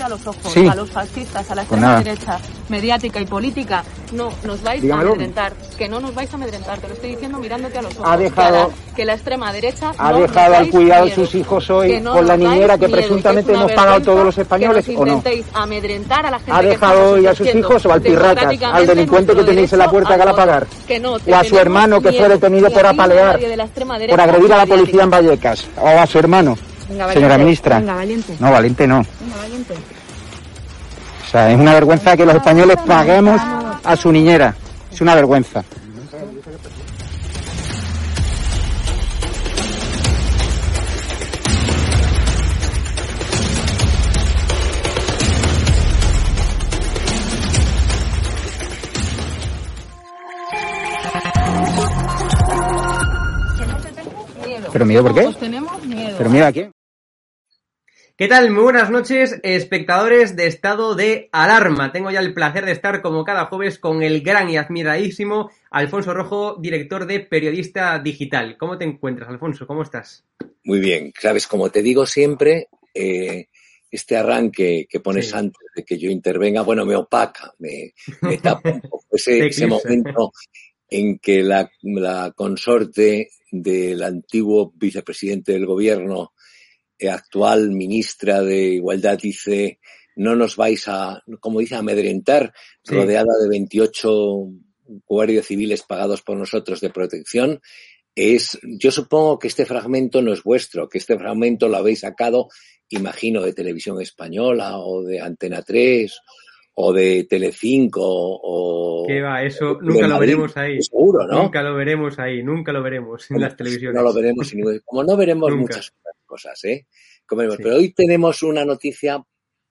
A los ojos, a los fascistas, a la pues extrema derecha mediática y política, no nos vais a amedrentar, que no nos vais a amedrentar, te lo estoy diciendo mirándote a los ojos. Ha dejado, que, la, extrema derecha ha dejado al cuidado de sus hijos hoy con la niñera que presuntamente hemos pagado todos los españoles o no. amedrentar a la gente ¿Ha dejado hoy a sus hijos o al pirracas, al delincuente que tenéis en la puerta que la pagar? o a su hermano que fue detenido por apalear, por agredir a la policía en Vallecas, o a su hermano. Señora ministra. Venga, valiente. No, valiente no. Venga, valiente. O sea, es una vergüenza que los españoles paguemos a su niñera. Es una vergüenza. ¿Pero miedo por qué? tenemos miedo. ¿Pero miedo a quién? ¿Qué tal? Muy buenas noches, espectadores de estado de alarma. Tengo ya el placer de estar como cada jueves con el gran y admiradísimo Alfonso Rojo, director de Periodista Digital. ¿Cómo te encuentras, Alfonso? ¿Cómo estás? Muy bien. Sabes, como te digo siempre, eh, este arranque que pones antes de que yo intervenga, bueno, me opaca, me, tapa un poco ese, momento en que la, la consorte del antiguo vicepresidente del gobierno actual ministra de Igualdad dice, no nos vais a, como dice, a amedrentar, rodeada de 28 guardias civiles pagados por nosotros de protección, es, yo supongo que este fragmento no es vuestro, que este fragmento lo habéis sacado, imagino, de Televisión Española o de Antena 3 o de Telecinco o... ¿Qué va? Eso nunca lo veremos ahí. Seguro, ¿no? Nunca lo veremos ahí, nunca lo veremos en las televisiones. No lo veremos, como no veremos muchas cosas, ¿eh? Pero hoy tenemos una noticia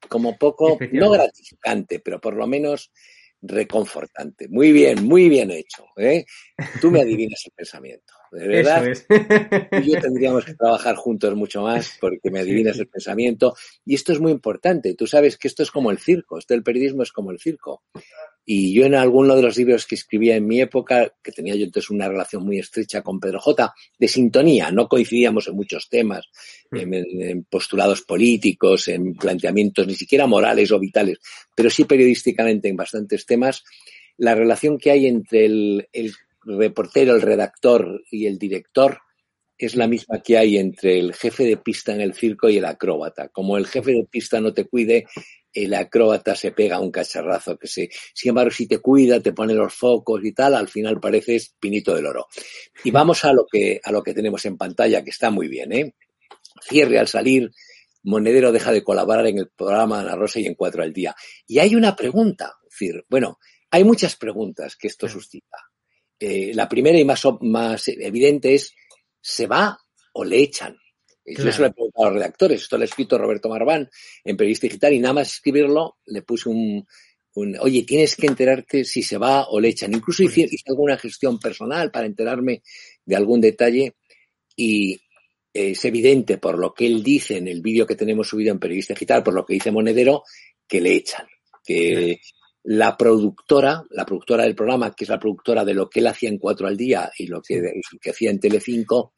como poco, no gratificante, pero por lo menos reconfortante. Muy bien, muy bien hecho. ¿eh? Tú me adivinas el pensamiento. De verdad, Eso es. y yo tendríamos que trabajar juntos mucho más porque me adivinas el pensamiento. Y esto es muy importante. Tú sabes que esto es como el circo. Esto del periodismo es como el circo. Y yo en alguno de los libros que escribía en mi época, que tenía yo entonces una relación muy estrecha con Pedro J, de sintonía, no coincidíamos en muchos temas, mm. en, postulados políticos, en planteamientos ni siquiera morales o vitales, pero sí periodísticamente en bastantes temas, la relación que hay entre el, el reportero, el redactor y el director es la misma que hay entre el jefe de pista en el circo y el acróbata. Como el jefe de pista no te cuide, el acróbata se pega un cacharrazo que se, sin embargo, si te cuida, te pone los focos y tal, al final pareces pinito del oro. Y vamos a lo que, a lo que tenemos en pantalla, que está muy bien, ¿eh? Cierre al salir, Monedero deja de colaborar en el programa Ana Rosa y en Cuatro al Día. Y hay una pregunta, es decir, bueno, hay muchas preguntas que esto suscita. Eh, la primera y más, más evidente es, ¿se va o le echan? Yo eso le he preguntado a los redactores. Esto lo ha escrito Roberto Marván en Periodista Digital y nada más escribirlo le puse un, oye, tienes que enterarte si se va o le echan. Incluso hice, hice alguna gestión personal para enterarme de algún detalle y es evidente por lo que él dice en el vídeo que tenemos subido en Periodista Digital, por lo que dice Monedero, que le echan. Que la productora, la productora del programa, que es la productora de lo que él hacía en Cuatro al Día y lo que, que hacía en Telecinco,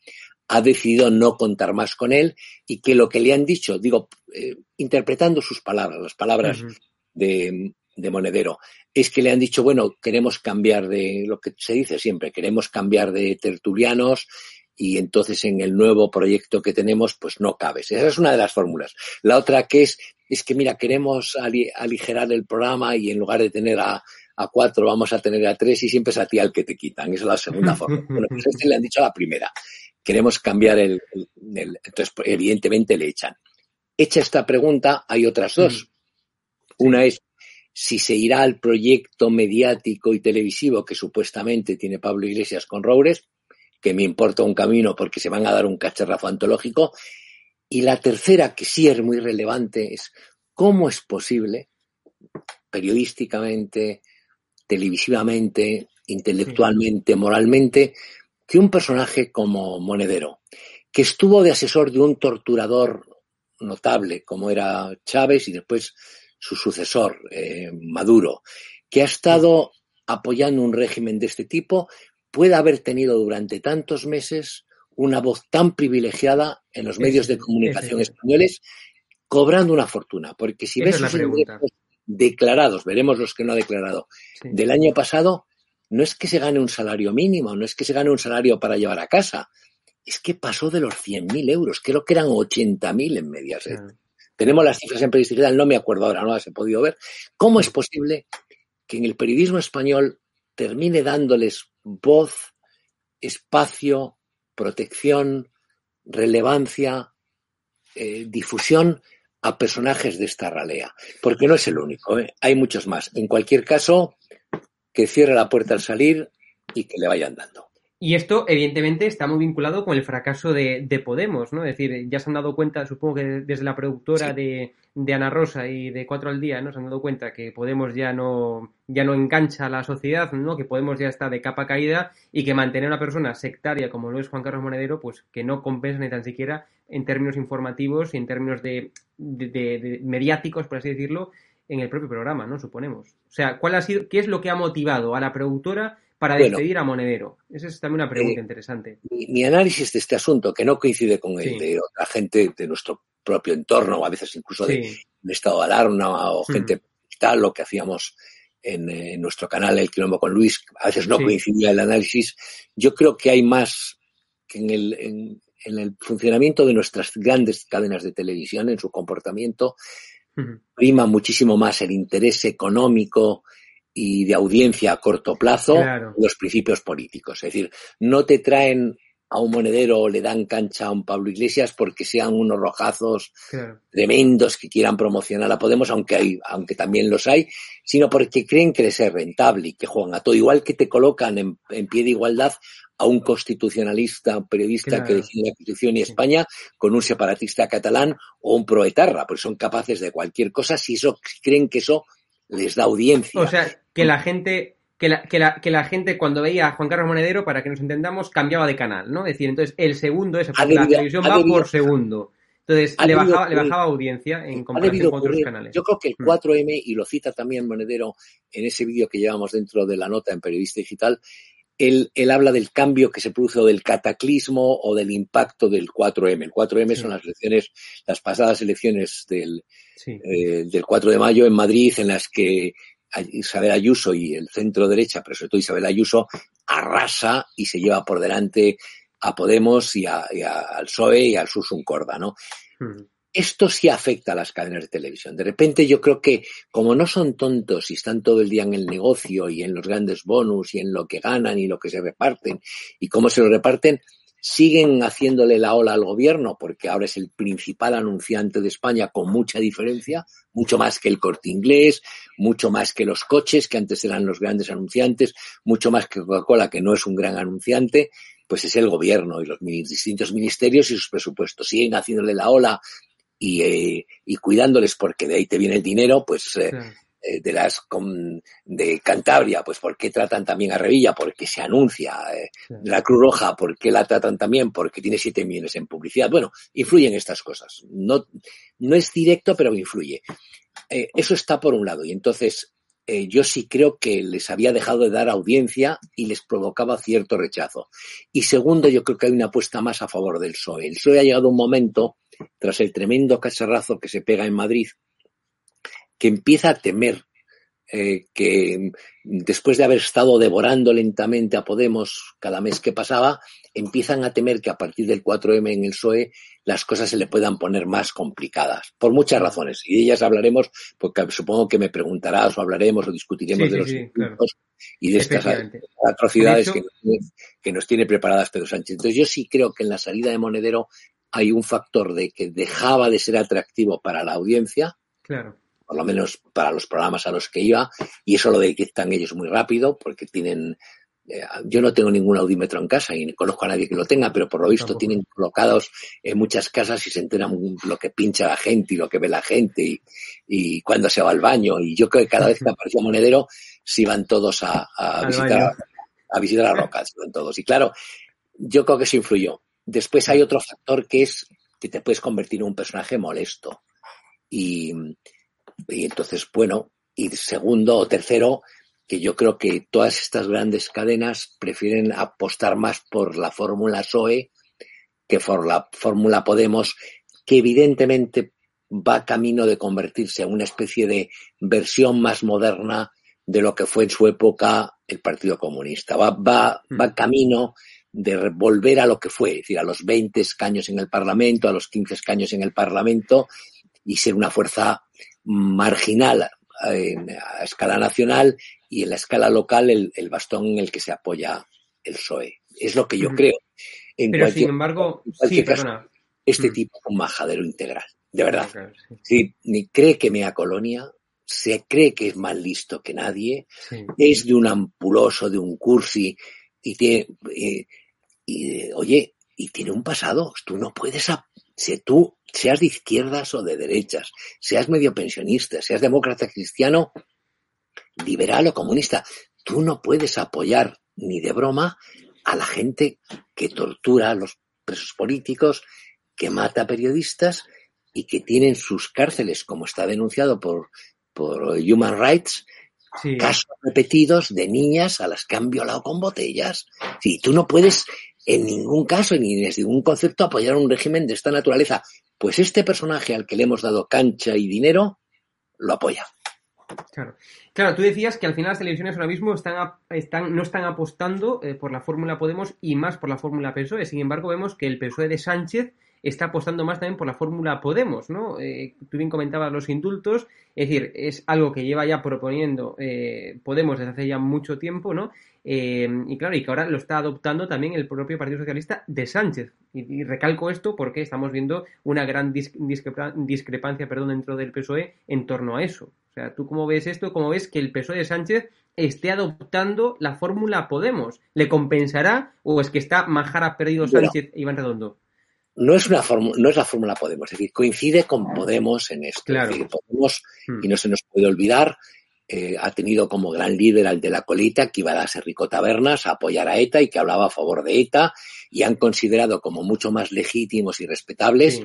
ha decidido no contar más con él y que lo que le han dicho, digo, eh, interpretando sus palabras, las palabras de, de, Monedero, es que le han dicho, bueno, queremos cambiar de lo que se dice siempre, queremos cambiar de tertulianos y entonces en el nuevo proyecto que tenemos, pues no cabes. Esa es una de las fórmulas. La otra que es, es que mira, queremos aligerar el programa y en lugar de tener a, a cuatro vamos a tener a tres y siempre es a ti al que te quitan. Esa es la segunda forma. Bueno, pues este le han dicho a la primera queremos cambiar el, entonces evidentemente le echan. Hecha esta pregunta, hay otras dos. Mm. Una es si se irá al proyecto mediático y televisivo que supuestamente tiene Pablo Iglesias con Roures, que me importa un camino porque se van a dar un cacharrazo antológico. Y la tercera, que sí es muy relevante, es cómo es posible, periodísticamente, televisivamente, intelectualmente, moralmente, que un personaje como Monedero, que estuvo de asesor de un torturador notable como era Chávez y después su sucesor, eh, Maduro, que ha estado apoyando un régimen de este tipo, puede haber tenido durante tantos meses una voz tan privilegiada en los medios de comunicación españoles, cobrando una fortuna. Porque si ves los declarados, veremos los que no ha declarado, del año pasado, no es que se gane un salario mínimo, no es que se gane un salario para llevar a casa, es que pasó de los 100.000 euros, creo que eran 80.000 en medias. Tenemos las cifras en digital, no me acuerdo ahora, no las he podido ver. ¿Cómo es posible que en el periodismo español termine dándoles voz, espacio, protección, relevancia, eh, difusión a personajes de esta ralea? Porque no es el único, ¿eh? hay muchos más. En cualquier caso, que cierre la puerta al salir y que le vayan dando. Y esto, evidentemente, está muy vinculado con el fracaso de, Podemos, ¿no? Es decir, ya se han dado cuenta, supongo que desde la productora de, Ana Rosa y de Cuatro al Día, ¿no? Se han dado cuenta que Podemos ya no, ya no engancha a la sociedad, ¿no? Que Podemos ya está de capa caída y que mantener a una persona sectaria como lo es Juan Carlos Monedero, pues que no compensa ni tan siquiera en términos informativos y en términos de, de mediáticos, por así decirlo, en el propio programa, ¿no? Suponemos. O sea, ¿cuál ha sido, qué es lo que ha motivado a la productora para despedir a Monedero? Esa es también una pregunta eh, interesante. Mi, análisis de este asunto, que no coincide con el de otra gente de nuestro propio entorno, o a veces incluso de, estado de alarma o gente tal, lo que hacíamos en, nuestro canal El Quilombo con Luis, a veces no coincidía el análisis. Yo creo que hay más que en el, en el funcionamiento de nuestras grandes cadenas de televisión, en su comportamiento, prima muchísimo más el interés económico y de audiencia a corto plazo los principios políticos. Es decir, no te traen a un monedero o le dan cancha a un Pablo Iglesias porque sean unos rojazos tremendos que quieran promocionar a Podemos, aunque hay, aunque también los hay, sino porque creen que les es rentable y que juegan a todo. Igual que te colocan en pie de igualdad a un constitucionalista, un periodista que defiende la Constitución y España con un separatista catalán o un proetarra, porque son capaces de cualquier cosa. Si eso creen que eso les da audiencia. O sea, que la gente que la, que la, que la gente cuando veía a Juan Carlos Monedero, para que nos entendamos, cambiaba de canal, ¿no? Es decir, entonces el segundo, esa, la televisión va por segundo. Entonces le bajaba, le bajaba audiencia en comparación con otros canales. Yo creo que el 4M, mm. y lo cita también Monedero en ese vídeo que llevamos dentro de la nota en Periodista Digital, él, habla del cambio que se produce o del cataclismo o del impacto del 4M. El 4M son las elecciones, las pasadas elecciones del, eh, del 4 de mayo en Madrid, en las que Isabel Ayuso y el centro derecha, pero sobre todo Isabel Ayuso, arrasa y se lleva por delante a Podemos y, al PSOE y al Susun Corda, ¿no? Esto sí afecta a las cadenas de televisión. De repente yo creo que como no son tontos y están todo el día en el negocio y en los grandes bonus y en lo que ganan y lo que se reparten y cómo se lo reparten, siguen haciéndole la ola al gobierno porque ahora es el principal anunciante de España con mucha diferencia, mucho más que el corte inglés, mucho más que los coches, que antes eran los grandes anunciantes, mucho más que Coca-Cola, que no es un gran anunciante, pues es el gobierno y los distintos ministerios y sus presupuestos. Siguen haciéndole la ola y, eh, y cuidándoles porque de ahí te viene el dinero, pues eh, eh, de las de Cantabria, pues ¿por qué tratan también a Revilla? Porque se anuncia. La Cruz Roja, ¿por qué la tratan también? Porque tiene 7 millones en publicidad. Bueno, influyen estas cosas. No, no es directo, pero influye. Eso está por un lado. Y entonces yo sí creo que les había dejado de dar audiencia y les provocaba cierto rechazo. Y segundo, yo creo que hay una apuesta más a favor del PSOE. El PSOE ha llegado un momento, tras el tremendo cacharrazo que se pega en Madrid, que empieza a temer eh, que después de haber estado devorando lentamente a Podemos cada mes que pasaba, empiezan a temer que a partir del 4M en el PSOE las cosas se le puedan poner más complicadas, por muchas razones. Y de ellas hablaremos, porque supongo que me preguntarás o hablaremos o discutiremos de los sí, y de estas atrocidades que, nos tiene preparadas Pedro Sánchez. Entonces yo sí creo que en la salida de Monedero hay un factor de que dejaba de ser atractivo para la audiencia. Claro por lo menos para los programas a los que iba, y eso lo detectan ellos muy rápido, porque tienen, eh, yo no tengo ningún audímetro en casa y conozco a nadie que lo tenga, pero por lo visto tienen colocados en muchas casas y se enteran lo que pincha la gente y lo que ve la gente y, y cuando se va al baño. Y yo creo que cada vez que aparecía Monedero, se iban todos a, visitar, a, visitar a Rocas, iban todos. Y claro, yo creo que eso influyó. Después hay otro factor que es que te puedes convertir en un personaje molesto. Y, y entonces, bueno, y segundo o tercero, que yo creo que todas estas grandes cadenas prefieren apostar más por la fórmula SOE que por la fórmula Podemos, que evidentemente va camino de convertirse en una especie de versión más moderna de lo que fue en su época el Partido Comunista. Va, va, va mm. camino de volver a lo que fue, es decir, a los 20 escaños en el Parlamento, a los 15 escaños en el Parlamento y ser una fuerza marginal a escala nacional y en la escala local el, bastón en el que se apoya el PSOE. Es lo que yo creo. Pero sin embargo, sí, perdona. Este tipo es un majadero integral, de verdad. sí. ni cree que mea colonia, se cree que es más listo que nadie, es de un ampuloso, de un cursi, y tiene, eh, y, oye, y tiene un pasado. Tú no puedes, si tú seas de izquierdas o de derechas, seas medio pensionista, seas demócrata cristiano, liberal o comunista, tú no puedes apoyar ni de broma a la gente que tortura a los presos políticos, que mata periodistas y que tienen sus cárceles, como está denunciado por, por Human Rights, casos repetidos de niñas a las que han violado con botellas. Sí, tú no puedes en ningún caso ni desde ningún concepto apoyar un régimen de esta naturaleza. Pues este personaje al que le hemos dado cancha y dinero, lo apoya. Claro. Claro, tú decías que al final las televisiones ahora mismo están, están, no están apostando eh, por la fórmula Podemos y más por la fórmula PSOE. Sin embargo, vemos que el PSOE de Sánchez está apostando más también por la fórmula Podemos, ¿no? Eh, tú bien comentabas los indultos, es decir, es algo que lleva ya proponiendo eh, Podemos desde hace ya mucho tiempo, ¿no? Eh, y claro, y que ahora lo está adoptando también el propio Partido Socialista de Sánchez. Y, recalco esto porque estamos viendo una gran discrepancia perdón, dentro del PSOE en torno a eso. O sea, ¿tú cómo ves esto? ¿Cómo ves que el PSOE de Sánchez esté adoptando la fórmula Podemos? ¿Le compensará o es que está Majara perdido Sánchez e Iván Redondo? No es una no es la fórmula Podemos, es decir, coincide con Podemos en esto. Podemos, hmm. y no se nos puede olvidar, eh, ha tenido como gran líder al de la colita, que iba a darse Rico Tabernas a apoyar a ETA y que hablaba a favor de ETA, y han considerado como mucho más legítimos y respetables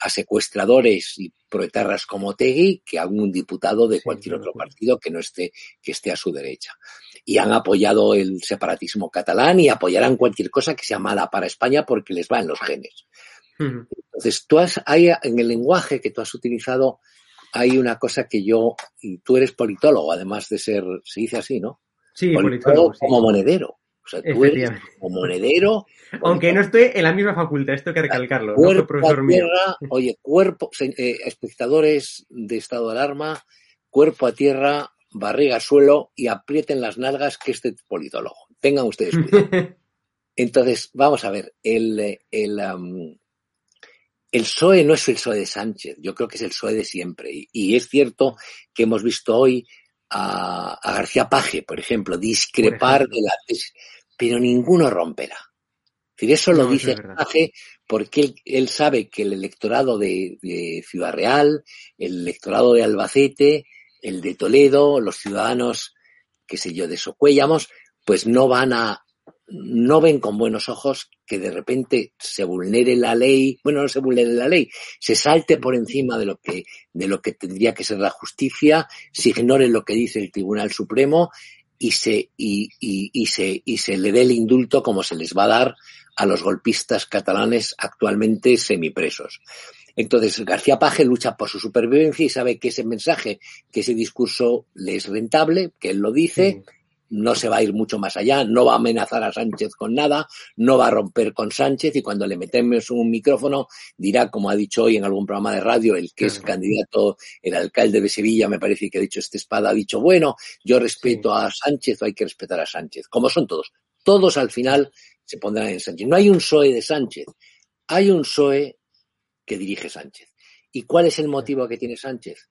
a secuestradores y proetarras como Tegui que a un diputado de cualquier otro partido que no esté, que esté a su derecha. Y han apoyado el separatismo catalán y apoyarán cualquier cosa que sea mala para España porque les va en los genes. Entonces, tú has, hay, en el lenguaje que tú has utilizado, hay una cosa que yo, y tú eres politólogo, además de ser, se dice así, ¿no? Sí, politólogo, como monedero. O sea, tú eres como monedero. Aunque no estoy en la misma facultad, esto hay que recalcarlo. Cuerpo profesor a tierra, oye, cuerpo, eh, espectadores de estado de alarma, cuerpo a tierra, barriga suelo y aprieten las nalgas que este politólogo. Tengan ustedes cuidado. Entonces, vamos a ver, el, el, el PSOE no es el PSOE de Sánchez, yo creo que es el PSOE de siempre. Y, es cierto que hemos visto hoy a, García Paje, por ejemplo, discrepar de la tesis, pero ninguno romperá. eso lo dice Paje porque él, sabe que el electorado de, de Ciudad Real, el electorado de Albacete, el de Toledo, los ciudadanos, qué sé yo, de Socuéllamos, pues no van a, no ven con buenos ojos que de repente se vulnere la ley, bueno, no se vulnere la ley, se salte por encima de lo que, de lo que tendría que ser la justicia, se ignore lo que dice el Tribunal Supremo y se, y, y, y se, y se le dé el indulto como se les va a dar a los golpistas catalanes actualmente semipresos. Entonces, García Paje lucha por su supervivencia y sabe que ese mensaje, que ese discurso le es rentable, que él lo dice, no se va a ir mucho más allá, no va a amenazar a Sánchez con nada, no va a romper con Sánchez y cuando le metemos un micrófono dirá, como ha dicho hoy en algún programa de radio, el que es candidato, el alcalde de Sevilla, me parece que ha dicho este espada, ha dicho, bueno, yo respeto a Sánchez o hay que respetar a Sánchez, como son todos. Todos al final se pondrán en Sánchez. No hay un PSOE de Sánchez, hay un PSOE que dirige Sánchez. ¿Y cuál es el motivo que tiene Sánchez?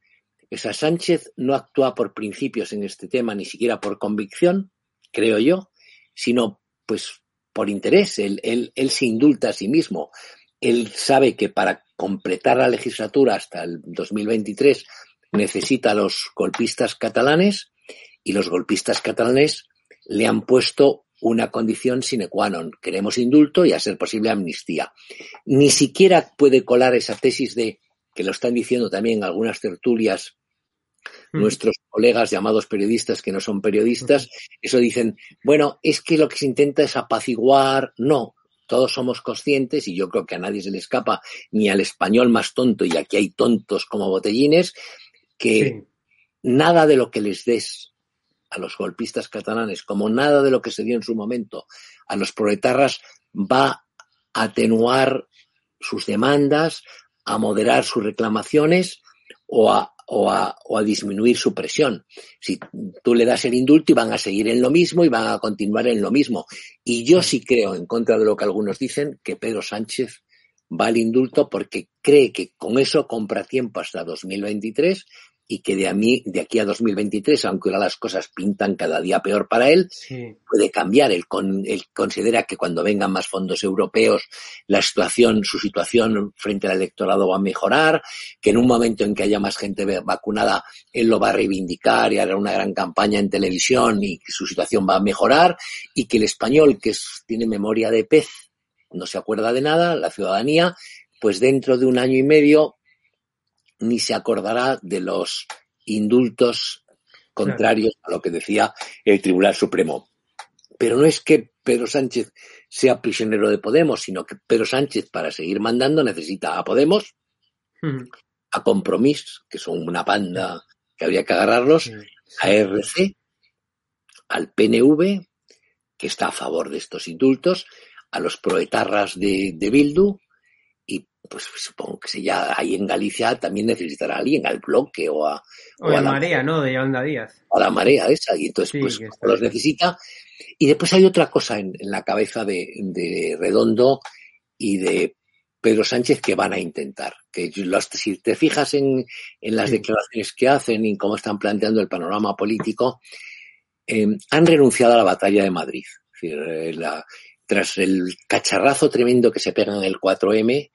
Esa Sánchez no actúa por principios en este tema, ni siquiera por convicción, creo yo, sino pues por interés. Él, él, él se indulta a sí mismo. Él sabe que para completar la legislatura hasta el 2023 necesita a los golpistas catalanes y los golpistas catalanes le han puesto una condición sine qua non. Queremos indulto y a ser posible amnistía. Ni siquiera puede colar esa tesis de, que lo están diciendo también algunas tertulias nuestros colegas llamados periodistas que no son periodistas, eso dicen, bueno, es que lo que se intenta es apaciguar, no, todos somos conscientes, y yo creo que a nadie se le escapa, ni al español más tonto, y aquí hay tontos como botellines, que nada de lo que les des a los golpistas catalanes, como nada de lo que se dio en su momento a los proletarras, va a atenuar sus demandas, a moderar sus reclamaciones o a o a, o a disminuir su presión. Si tú le das el indulto y van a seguir en lo mismo y van a continuar en lo mismo. Y yo sí creo, en contra de lo que algunos dicen, que Pedro Sánchez va al indulto porque cree que con eso compra tiempo hasta 2023 y que de, a mí, de aquí a 2023, aunque ahora las cosas pintan cada día peor para él, puede cambiar. Él, con, él considera que cuando vengan más fondos europeos, la situación, su situación frente al electorado va a mejorar, que en un momento en que haya más gente vacunada, él lo va a reivindicar y hará una gran campaña en televisión y que su situación va a mejorar y que el español, que es, tiene memoria de pez, no se acuerda de nada, la ciudadanía, pues dentro de un año y medio ni se acordará de los indultos contrarios a lo que decía el Tribunal Supremo. Pero no es que Pedro Sánchez sea prisionero de Podemos, sino que Pedro Sánchez, para seguir mandando, necesita a Podemos, a Compromís, que son una banda que habría que agarrarlos, a RC, al PNV, que está a favor de estos indultos, a los proetarras de, de Bildu, pues supongo que si ya hay en Galicia también necesitará alguien al bloque o a... O, a la marea, ¿no? De Yolanda Díaz. A la marea esa, y entonces pues los necesita. Y después hay otra cosa en, la cabeza de, Redondo y de Pedro Sánchez que van a intentar. Que si te fijas en, las declaraciones que hacen y cómo están planteando el panorama político, eh, han renunciado a la batalla de Madrid. Eh, tras el cacharrazo tremendo que se pega en el 4M,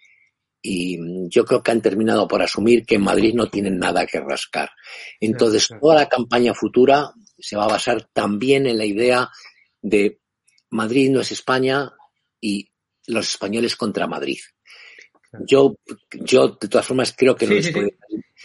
y yo creo que han terminado por asumir que en Madrid no tienen nada que rascar. Entonces, toda la campaña futura se va a basar también en la idea de Madrid no es España y los españoles contra Madrid. Yo, yo de todas formas creo que no les puede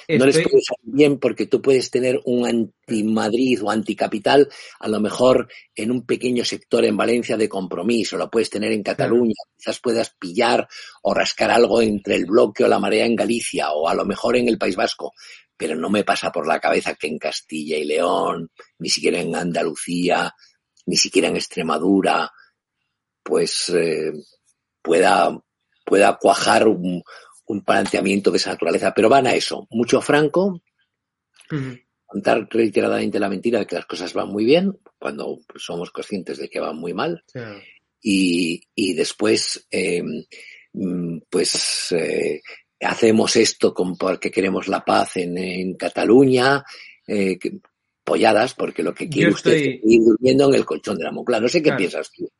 no les puede salir bien porque tú puedes tener un anti-Madrid o anticapital, a lo mejor en un pequeño sector en Valencia de compromiso, lo puedes tener en Cataluña, quizás puedas pillar o rascar algo entre el bloque o la marea en Galicia o a lo mejor en el País Vasco, pero no me pasa por la cabeza que en Castilla y León, ni siquiera en Andalucía, ni siquiera en Extremadura, pues eh, pueda, pueda cuajar un, un planteamiento de esa naturaleza, pero van a eso, mucho franco, contar reiteradamente la mentira de que las cosas van muy bien, cuando somos conscientes de que van muy mal, y, y después, eh, mm, pues, eh, hacemos esto con, porque queremos la paz en, en Cataluña, eh, polladas, porque lo que quiere usted es ir durmiendo en el colchón de la Moncloa. No sé qué piensas tú.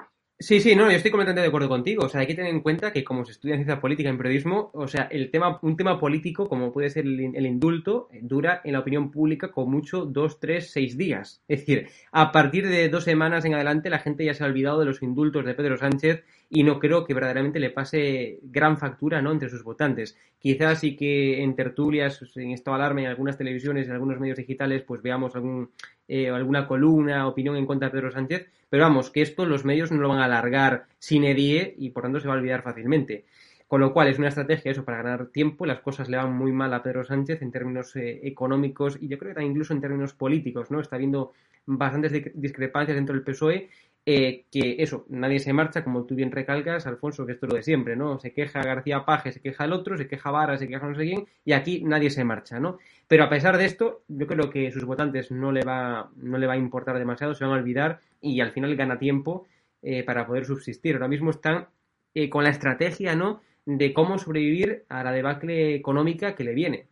Sí, sí, no, yo estoy completamente de acuerdo contigo. O sea, hay que tener en cuenta que como se estudia ciencia política en periodismo, o sea, el tema, un tema político, como puede ser el, el, indulto, dura en la opinión pública con mucho dos, tres, seis días. Es decir, a partir de dos semanas en adelante la gente ya se ha olvidado de los indultos de Pedro Sánchez y no creo que verdaderamente le pase gran factura, ¿no? Entre sus votantes. Quizás sí que en tertulias, en esta alarma, en algunas televisiones, en algunos medios digitales, pues veamos algún eh, alguna columna, opinión en contra de Pedro Sánchez, pero vamos, que esto los medios no lo van a alargar sin edie y por tanto se va a olvidar fácilmente. Con lo cual es una estrategia eso para ganar tiempo. Las cosas le van muy mal a Pedro Sánchez en términos eh, económicos y yo creo que también incluso en términos políticos, ¿no? Está habiendo bastantes discrepancias dentro del PSOE eh, que eso, nadie se marcha, como tú bien recalcas, Alfonso, que esto es lo de siempre, ¿no? Se queja García Paje, se queja el otro, se queja Vara, se queja no sé quién, y aquí nadie se marcha, ¿no? Pero a pesar de esto, yo creo que sus votantes no le va, no le va a importar demasiado, se van a olvidar y al final gana tiempo eh, para poder subsistir. Ahora mismo están eh, con la estrategia, ¿no? De cómo sobrevivir a la debacle económica que le viene.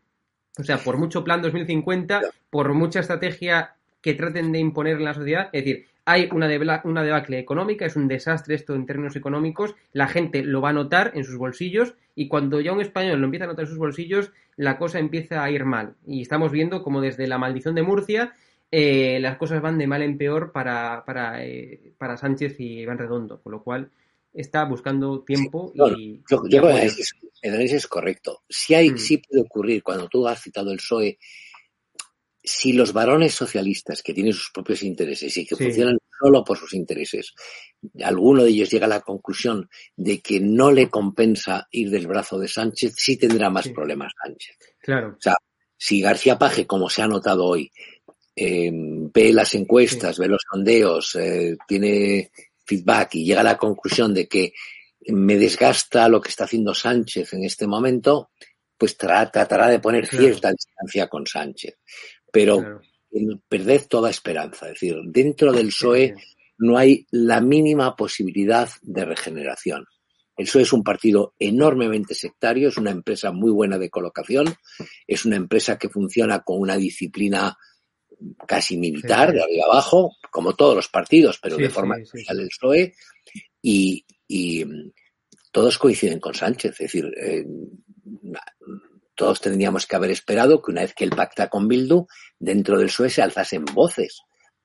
O sea, por mucho plan 2050, por mucha estrategia que traten de imponer en la sociedad, es decir, hay una, una debacle económica, es un desastre esto en términos económicos, la gente lo va a notar en sus bolsillos y cuando ya un español lo empieza a notar en sus bolsillos, la cosa empieza a ir mal. Y estamos viendo como desde la maldición de Murcia eh, las cosas van de mal en peor para, para, eh, para Sánchez y Iván Redondo, con lo cual está buscando tiempo y... Yo, creo que el análisis es correcto. Si hay, mm. sí puede ocurrir, cuando tú has citado el PSOE, si los varones socialistas que tienen sus propios intereses y que funcionan solo por sus intereses, alguno de ellos llega a la conclusión de que no le compensa ir del brazo de Sánchez, sí tendrá más problemas Sánchez. Claro. O sea, si García Paje, como se ha notado hoy, eh, ve las encuestas, ve los sondeos, eh, tiene feedback y llega a la conclusión de que me desgasta lo que está haciendo Sánchez en este momento, pues tratará de poner cierta distancia con Sánchez pero perder toda esperanza. Es decir, dentro del PSOE no hay la mínima posibilidad de regeneración. El PSOE es un partido enormemente sectario, es una empresa muy buena de colocación, es una empresa que funciona con una disciplina casi militar, de arriba abajo, como todos los partidos, pero de forma especial el PSOE, y, mm, todos coinciden con Sánchez. Es decir, eh, todos tendríamos que haber esperado que una vez que él pacta con Bildu, dentro del PSOE se alzasen voces.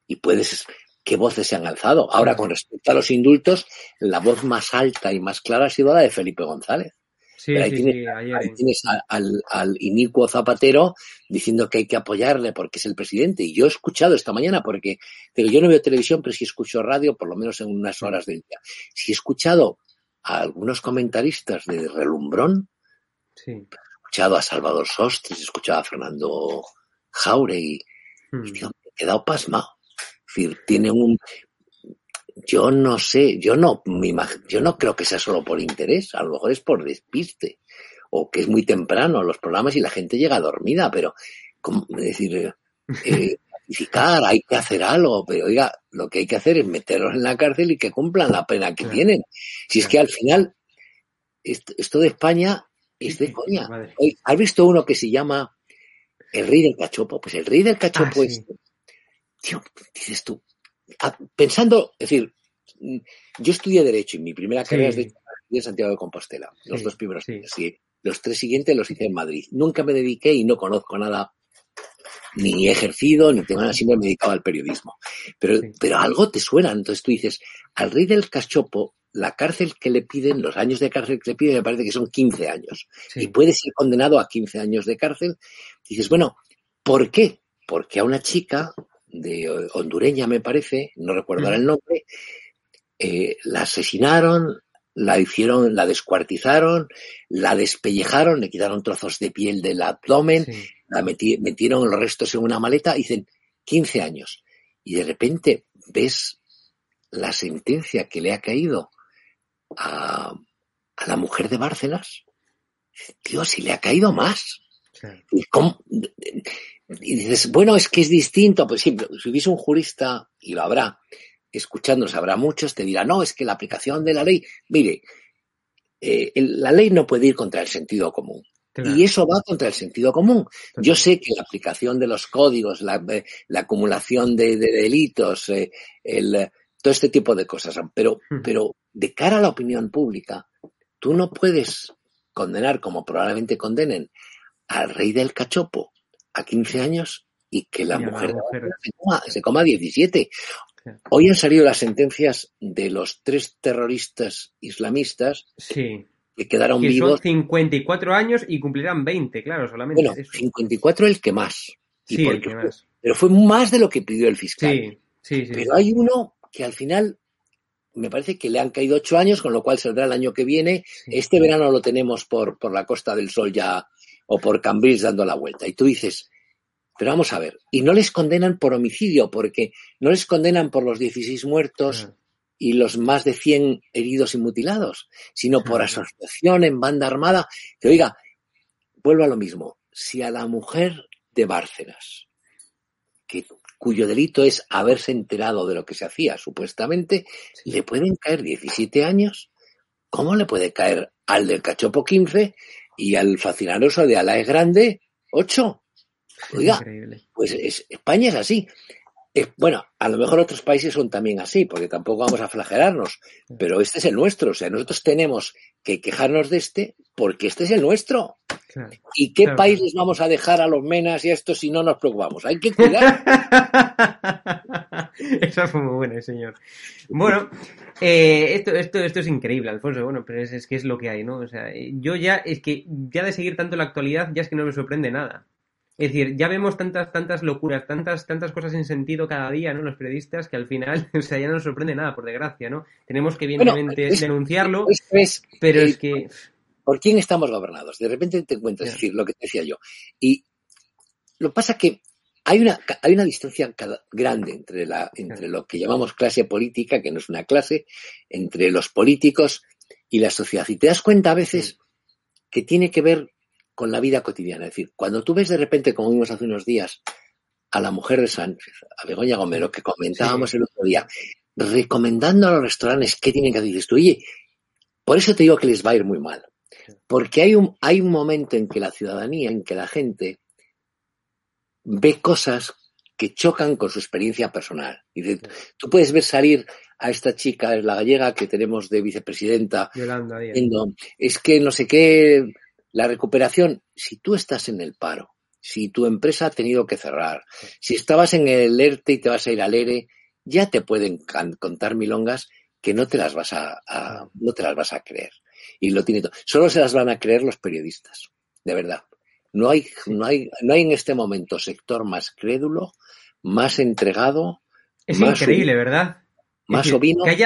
Y puedes, ¿qué voces se han alzado? Ahora, con respecto a los indultos, la voz más alta y más clara ha sido la de Felipe González. Sí, ahí, tienes, al, inicuo Zapatero diciendo que hay que apoyarle porque es el presidente. Y yo he escuchado esta mañana, porque pero yo no veo televisión, pero sí escucho radio, por lo menos en unas horas del día. Sí he escuchado a algunos comentaristas de relumbrón sí escuchado a Salvador Sostres, he escuchado a Fernando Jauregui, y hmm. me he quedado pasmado. Es decir, tiene un, yo no sé, yo no, me yo no creo que sea solo por interés, a lo mejor es por despiste, o que es muy temprano los programas y la gente llega dormida, pero, como, decir, eh, eh hay que hacer algo, pero oiga, lo que hay que hacer es meterlos en la cárcel y que cumplan la pena que tienen. Si es que al final, esto de España es de coña. ¿Has visto uno que se llama El Rey del Cachopo? Pues el Rey del Cachopo ah, es. Tío, dices tú. Pensando, es decir, yo estudié Derecho y mi primera carrera es de, Santiago de Compostela. Los dos primeros años. Los tres siguientes los hice en Madrid. Nunca me dediqué y no conozco nada ni he ejercido, ni tengo nada, siempre me he dedicado al periodismo. Pero, pero algo te suena. Entonces tú dices, al rey del cachopo la cárcel que le piden, los años de cárcel que le piden, me parece que son 15 años. Y puede ser condenado a 15 años de cárcel. dices, bueno, ¿por qué? Porque a una chica de hondureña, me parece, no recuerdo el nombre, eh, la asesinaron, la hicieron, la descuartizaron, la despellejaron, le quitaron trozos de piel del abdomen, la metieron los restos en una maleta, dicen 15 años. Y de repente ves la sentencia que le ha caído a, la mujer de Bárcenas, tío, si le ha caído más. Y, dices, bueno, es que es distinto. Pues sí, si hubiese un jurista, y lo habrá, escuchándonos habrá muchos, te dirán, no, es que la aplicación de la ley, mire, eh, la ley no puede ir contra el sentido común. Y eso va contra el sentido común. Yo sé que la aplicación de los códigos, la, eh, acumulación de, delitos, eh, el, todo este tipo de cosas, pero, hmm. pero de cara a la opinión pública, tú no puedes condenar, como probablemente condenen, al rey del cachopo a 15 años y que la, mujer, Se, coma, 17. Hoy han salido las sentencias de los tres terroristas islamistas sí. que quedaron vivos. Son 54 años y cumplirán 20, claro, solamente. Bueno, 54 el que más. Sí, el que más. Pero fue más de lo que pidió el fiscal. Sí, sí, sí. Pero hay uno que al final me parece que le han caído ocho años, con lo cual saldrá el año que viene. Este verano lo tenemos por, por la Costa del Sol ya o por Cambridge dando la vuelta. Y tú dices, pero vamos a ver, y no les condenan por homicidio, porque no les condenan por los 16 muertos y los más de 100 heridos y mutilados, sino por asociación en banda armada. Que oiga, vuelvo a lo mismo, si a la mujer de Bárcenas, que cuyo delito es haberse enterado de lo que se hacía, supuestamente, le pueden caer 17 años. ¿Cómo le puede caer al del cachopo 15 y al fascinaroso de Alaes Grande 8? Oiga, pues España es así. bueno, a lo mejor otros países son también así, porque tampoco vamos a flagelarnos, pero este es el nuestro. O sea, nosotros tenemos que quejarnos de este porque este es el nuestro. ¿Y qué países vamos a dejar a los menas y a estos si no nos preocupamos? Hay que cuidar. Eso fue muy bueno, señor. Bueno, eh, esto, esto, esto es increíble, Alfonso. Bueno, pero es, que es lo que hay, ¿no? O sea, yo ya, es que ya de seguir tanto la actualidad, ya es que no me sorprende nada. Es decir, ya vemos tantas, tantas locuras, tantas, tantas cosas sin sentido cada día, ¿no? Los periodistas, que al final, o sea, ya no nos sorprende nada, por desgracia, ¿no? Tenemos que, evidentemente, denunciarlo, pero es que ¿Por quién estamos gobernados? De repente te encuentras, es decir, lo que te decía yo. Y lo pasa que hay una, hay una distancia grande entre, la, entre lo que llamamos clase política, que no es una clase, entre los políticos y la sociedad. Y te das cuenta a veces que tiene que ver con la vida cotidiana. Es decir, cuando tú ves de repente, como vimos hace unos días, a la mujer de Sánchez, a Begoña Gomero, que comentábamos el otro día, recomendando a los restaurantes qué tienen que hacer, dices tú, oye, por eso te digo que les va a ir muy mal. Porque hay un, hay un momento en que la ciudadanía, en que la gente ve cosas que chocan con su experiencia personal. Y tú puedes ver salir a esta chica, la gallega que tenemos de vicepresidenta, diciendo, es que no sé qué, la recuperación, si tú estás en el paro, si tu empresa ha tenido que cerrar, si estabas en el ERTE y te vas a ir al ERE, ya te pueden contar milongas que no te las vas a no te las vas a creer y lo tiene todo. Solo se las van a creer los periodistas, de verdad. No hay, no hay, no hay en este momento sector más crédulo, más entregado. Es increíble, ¿verdad? Más ovino que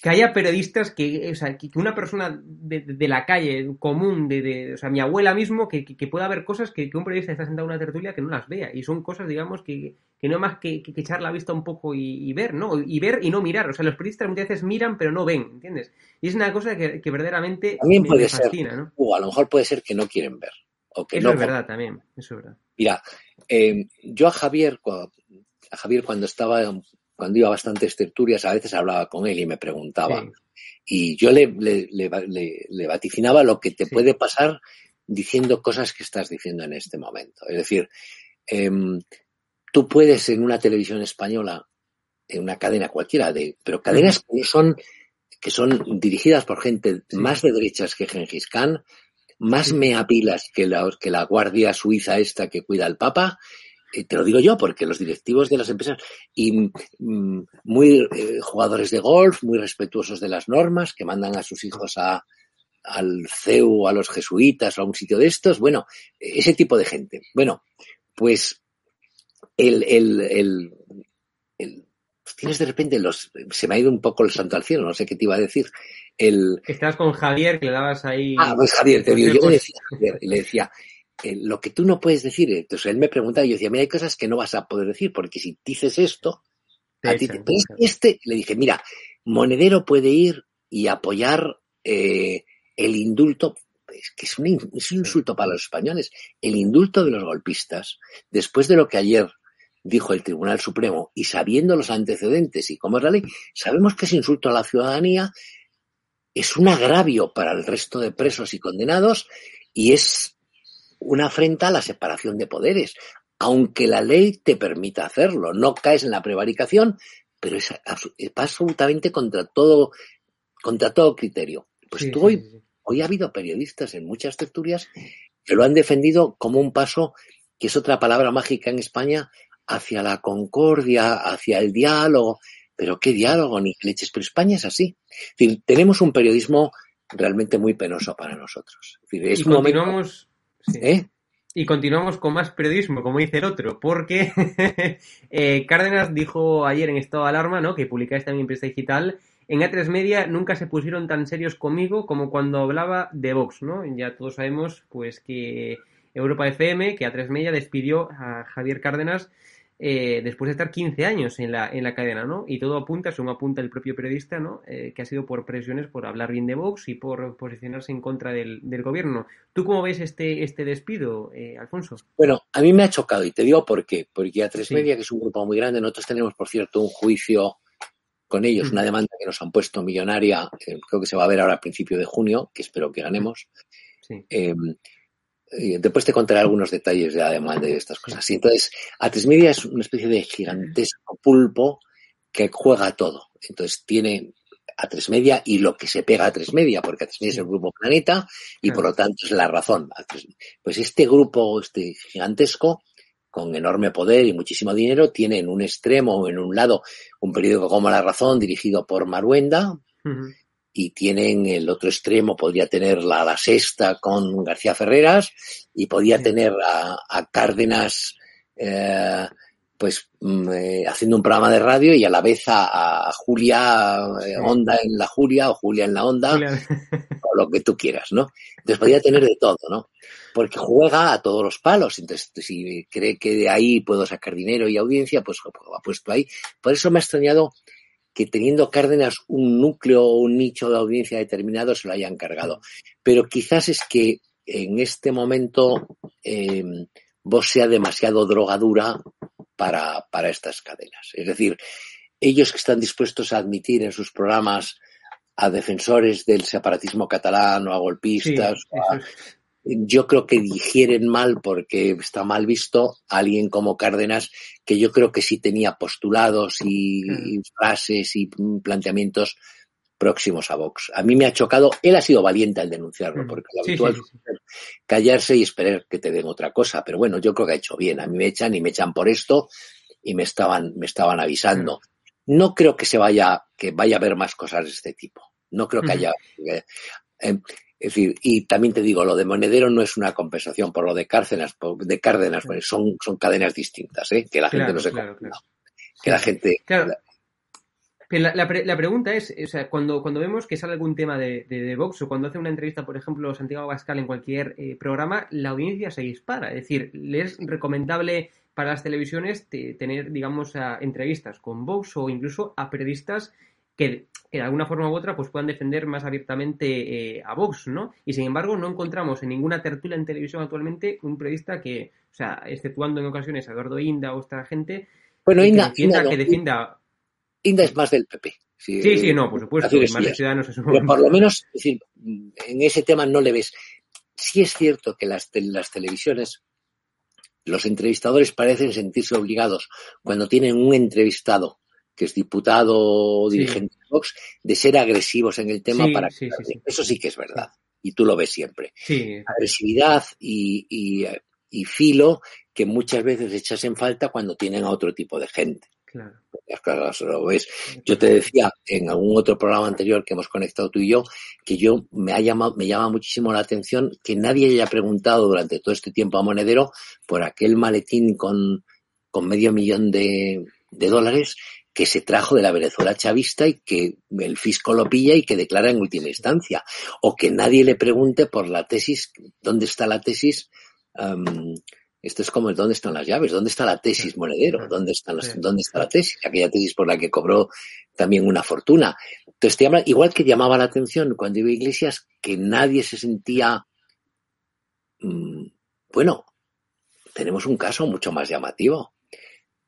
que haya periodistas que, o sea, que una persona de, la calle común, de, o sea, mi abuela mismo, que, pueda ver cosas que, un periodista está sentado en una tertulia que no las vea. Y son cosas, digamos, que, no más que, echar la vista un poco y, ver, ¿no? Y ver y no mirar. O sea, los periodistas muchas veces miran pero no ven, ¿entiendes? Y es una cosa que, verdaderamente también puede fascina, ¿no? O a lo mejor puede ser que no quieren ver. O que eso es verdad también, eso es verdad. Mira, eh, yo a Javier, a Javier cuando estaba cuando iba a bastantes tertulias, a veces hablaba con él y me preguntaba. Y yo le, le, vaticinaba lo que te puede pasar diciendo cosas que estás diciendo en este momento. Es decir, em, tú puedes en una televisión española, en una cadena cualquiera, de, pero cadenas que son, que son dirigidas por gente más de derechas que Gengis Khan, más meapilas que la, que la guardia suiza esta que cuida al Papa, te lo digo yo, porque los directivos de las empresas y mm, muy eh, jugadores de golf, muy respetuosos de las normas, que mandan a sus hijos a, al CEU, a los jesuitas o a un sitio de estos, bueno, ese tipo de gente. Bueno, pues el, el, el, el tienes de repente los, se me ha ido un poco el santo al cielo, no sé qué te iba a decir. El, Estás con Javier, que le dabas ahí. Ah, pues Javier, te digo, yo le decía, le decía, eh, lo que tú no puedes decir, entonces él me preguntaba y yo decía, mira, hay cosas que no vas a poder decir, porque si dices esto, a ti te... este, le dije, mira, Monedero puede ir y apoyar eh, el indulto, es que es un, insulto para los españoles, el indulto de los golpistas, después de lo que ayer dijo el Tribunal Supremo, y sabiendo los antecedentes y cómo es la ley, sabemos que ese insulto a la ciudadanía es un agravio para el resto de presos y condenados y es una afrenta a la separación de poderes, aunque la ley te permita hacerlo. No caes en la prevaricación, pero es, absolutamente contra todo, contra todo criterio. Pues tú hoy, hoy ha habido periodistas en muchas tertulias que lo han defendido como un paso, que es otra palabra mágica en España, hacia la concordia, hacia el diálogo. Pero qué diálogo, ni leches. Pero España es así. tenemos un periodismo realmente muy penoso para nosotros. y continuamos, ¿Eh? Y continuamos con más periodismo, como dice el otro, porque eh, Cárdenas dijo ayer en estado de alarma, ¿no? que publicáis también en Prensa Digital, en A3 Media nunca se pusieron tan serios conmigo como cuando hablaba de Vox, ¿no? Ya todos sabemos, pues, que Europa FM, que A3 Media despidió a Javier Cárdenas eh, después de estar 15 años en la, en la cadena, ¿no? Y todo apunta, según apunta el propio periodista, ¿no? Eh, que ha sido por presiones por hablar bien de Vox y por posicionarse en contra del, gobierno. ¿Tú cómo ves este, este despido, eh, Alfonso? Bueno, a mí me ha chocado y te digo por qué. Porque a Tres Media, que es un grupo muy grande, nosotros tenemos, por cierto, un juicio con ellos, una demanda que nos han puesto millonaria, creo que se va a ver ahora a principio de junio, que espero que ganemos. Sí. Después te contaré algunos detalles de además de estas cosas. Y entonces, A3 Media es una especie de gigantesco pulpo que juega todo. Entonces tiene A3 Media y lo que se pega a A3 Media, porque A3 Media es el grupo Planeta y por lo tanto es la razón. Pues este grupo, este gigantesco, con enorme poder y muchísimo dinero, tiene en un extremo o en un lado un periódico como La Razón dirigido por Maruenda, y tienen el otro extremo, podría tener la, la sexta con García Ferreras y podría tener a, Cárdenas eh, pues mm, eh, haciendo un programa de radio y a la vez a, Julia eh, Onda en la Julia o Julia en la Onda o lo que tú quieras, ¿no? Entonces podría tener de todo, ¿no? Porque juega a todos los palos, entonces si cree que de ahí puedo sacar dinero y audiencia, pues lo ha puesto ahí. Por eso me ha extrañado que teniendo Cárdenas un núcleo o un nicho de audiencia determinado se lo hayan cargado. Pero quizás es que en este momento eh, vos sea demasiado drogadura para, para estas cadenas. Es decir, ellos que están dispuestos a admitir en sus programas a defensores del separatismo catalán o a golpistas yo creo que digieren mal porque está mal visto a alguien como Cárdenas, que yo creo que sí tenía postulados y, mm. frases y planteamientos próximos a Vox. A mí me ha chocado, él ha sido valiente al denunciarlo, mm. porque lo habitual es callarse y esperar que te den otra cosa, pero bueno, yo creo que ha hecho bien. A mí me echan y me echan por esto y me estaban, me estaban avisando. Mm. No creo que se vaya, que vaya a haber más cosas de este tipo. No creo que haya. Eh, es decir, y también te digo, lo de Monedero no es una compensación por lo de Cárdenas, de Cárdenas, pues son, son cadenas distintas, ¿eh? que la gente no se claro, Que la gente. Claro. La, la, pregunta es, o sea, cuando, cuando vemos que sale algún tema de, de, Vox o cuando hace una entrevista, por ejemplo, Santiago Abascal en cualquier eh, programa, la audiencia se dispara. Es decir, ¿le es recomendable para las televisiones tener, digamos, entrevistas con Vox o incluso a periodistas que, de alguna forma u otra pues puedan defender más abiertamente eh, a Vox, ¿no? Y sin embargo no encontramos en ninguna tertulia en televisión actualmente un periodista que, o sea, exceptuando en ocasiones a Eduardo Inda o esta gente, bueno, Inda, que defienda, Inda es más del PP. Sí, sí, no, por supuesto, más de Ciudadanos es Pero por lo menos, es decir, en ese tema no le ves. Sí es cierto que las, las televisiones, los entrevistadores parecen sentirse obligados cuando tienen un entrevistado que es diputado o dirigente de Vox, de ser agresivos en el tema para eso sí que es verdad y tú lo ves siempre. Agresividad y, y, filo que muchas veces echas en falta cuando tienen a otro tipo de gente. Claro. lo ves. Yo te decía en algún otro programa anterior que hemos conectado tú y yo que yo me ha llamado, me llama muchísimo la atención que nadie haya preguntado durante todo este tiempo a Monedero por aquel maletín con, con medio millón de, de dólares que se trajo de la Venezuela chavista y que el fisco lo pilla y que declara en última instancia. O que nadie le pregunte por la tesis, ¿dónde está la tesis? esto es como ¿dónde están las llaves? ¿Dónde está la tesis monedero? ¿Dónde, están ¿Dónde está la tesis? Aquella tesis por la que cobró también una fortuna. Entonces, te llama, igual que llamaba la atención cuando iba a Iglesias, que nadie se sentía, mm, bueno, tenemos un caso mucho más llamativo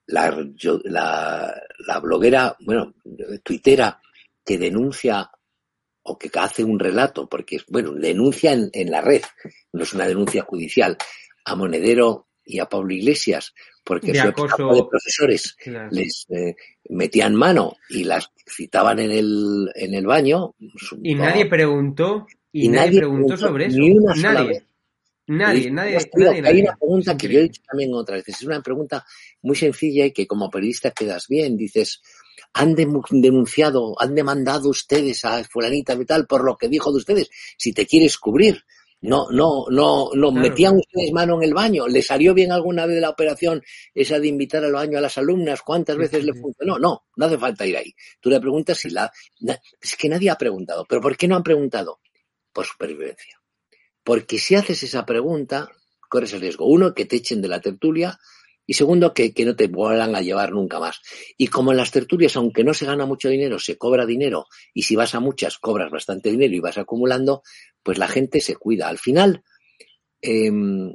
la, la, la bloguera, bueno, tuitera que denuncia o que hace un relato, porque, bueno, denuncia en, en, la red, no es una denuncia judicial, a Monedero y a Pablo Iglesias, porque de, acoso, de profesores claro. les eh, metían mano y las citaban en el, en el baño. Y nadie preguntó, y, y nadie, nadie, preguntó sobre eso. Ni una sola nadie. vez. Nadie, nadie, nadie, Hay una pregunta que yo he dicho también otras veces. Es una pregunta muy sencilla y que como periodista quedas bien. Dices, han de- denunciado, han demandado ustedes a fulanita de tal por lo que dijo de ustedes. Si te quieres cubrir. No, no, no, no, Claro. metían ustedes mano en el baño. ¿Le salió bien alguna vez la operación esa de invitar al baño a las alumnas? ¿Cuántas veces le funcionó? No, no hace falta ir ahí. Tú le preguntas si la, es que nadie ha preguntado. ¿Pero por qué no han preguntado? Por supervivencia. Porque si haces esa pregunta, corres el riesgo. Uno, que te echen de la tertulia. Y segundo, que, que no te vuelvan a llevar nunca más. Y como en las tertulias, aunque no se gana mucho dinero, se cobra dinero. Y si vas a muchas, cobras bastante dinero y vas acumulando, pues la gente se cuida. Al final, em,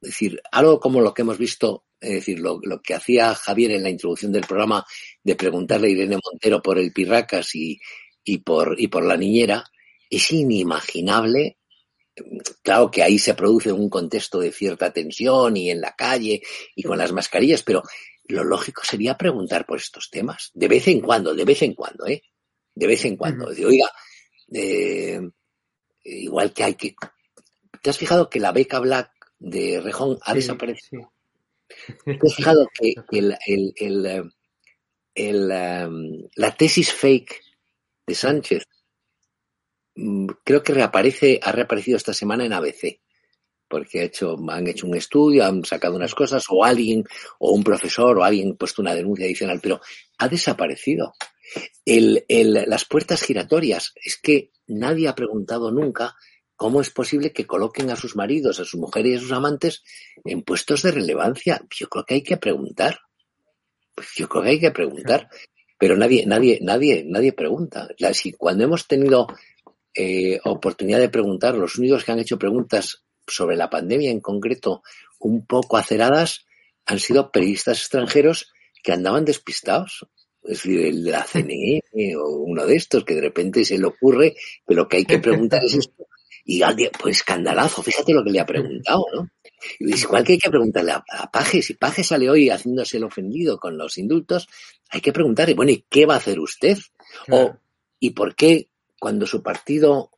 es decir, algo como lo que hemos visto, es decir, lo, lo que hacía Javier en la introducción del programa de preguntarle a Irene Montero por el Pirracas y, y por, y por la niñera, es inimaginable. Claro que ahí se produce un contexto de cierta tensión y en la calle y con las mascarillas, pero lo lógico sería preguntar por estos temas, de vez en cuando, de vez en cuando, ¿eh? De vez en cuando. Decir, oiga, eh, igual que hay que... ¿Te has fijado que la beca Black de Rejón ha Sí, desaparecido? sí. ¿Te has fijado que, el, el- el, el, em, la tesis fake de Sánchez creo que reaparece, ha reaparecido esta semana en ABC? Porque ha hecho, han hecho un estudio, han sacado unas cosas, o alguien, o un profesor, o alguien ha puesto una denuncia adicional, pero ha desaparecido. El, el- las puertas giratorias, es que nadie ha preguntado nunca cómo es posible que coloquen a sus maridos, a sus mujeres y a sus amantes en puestos de relevancia. Yo creo que hay que preguntar. Pues yo creo que hay que preguntar. Pero nadie, nadie, nadie, nadie pregunta. Si cuando hemos tenido eh, oportunidad de preguntar, los únicos que han hecho preguntas sobre la pandemia en concreto un poco aceradas han sido periodistas extranjeros que andaban despistados. Es decir, el de la CNE o uno de estos que de repente se le ocurre que lo que hay que preguntar es esto. Y alguien, pues escandalazo, fíjate lo que le ha preguntado, ¿no? Y es igual que hay que preguntarle a, a Paje, si Paje sale hoy haciéndose el ofendido con los indultos, hay que preguntarle, bueno, ¿y qué va a hacer usted? Claro. ¿Y por qué cuando su partido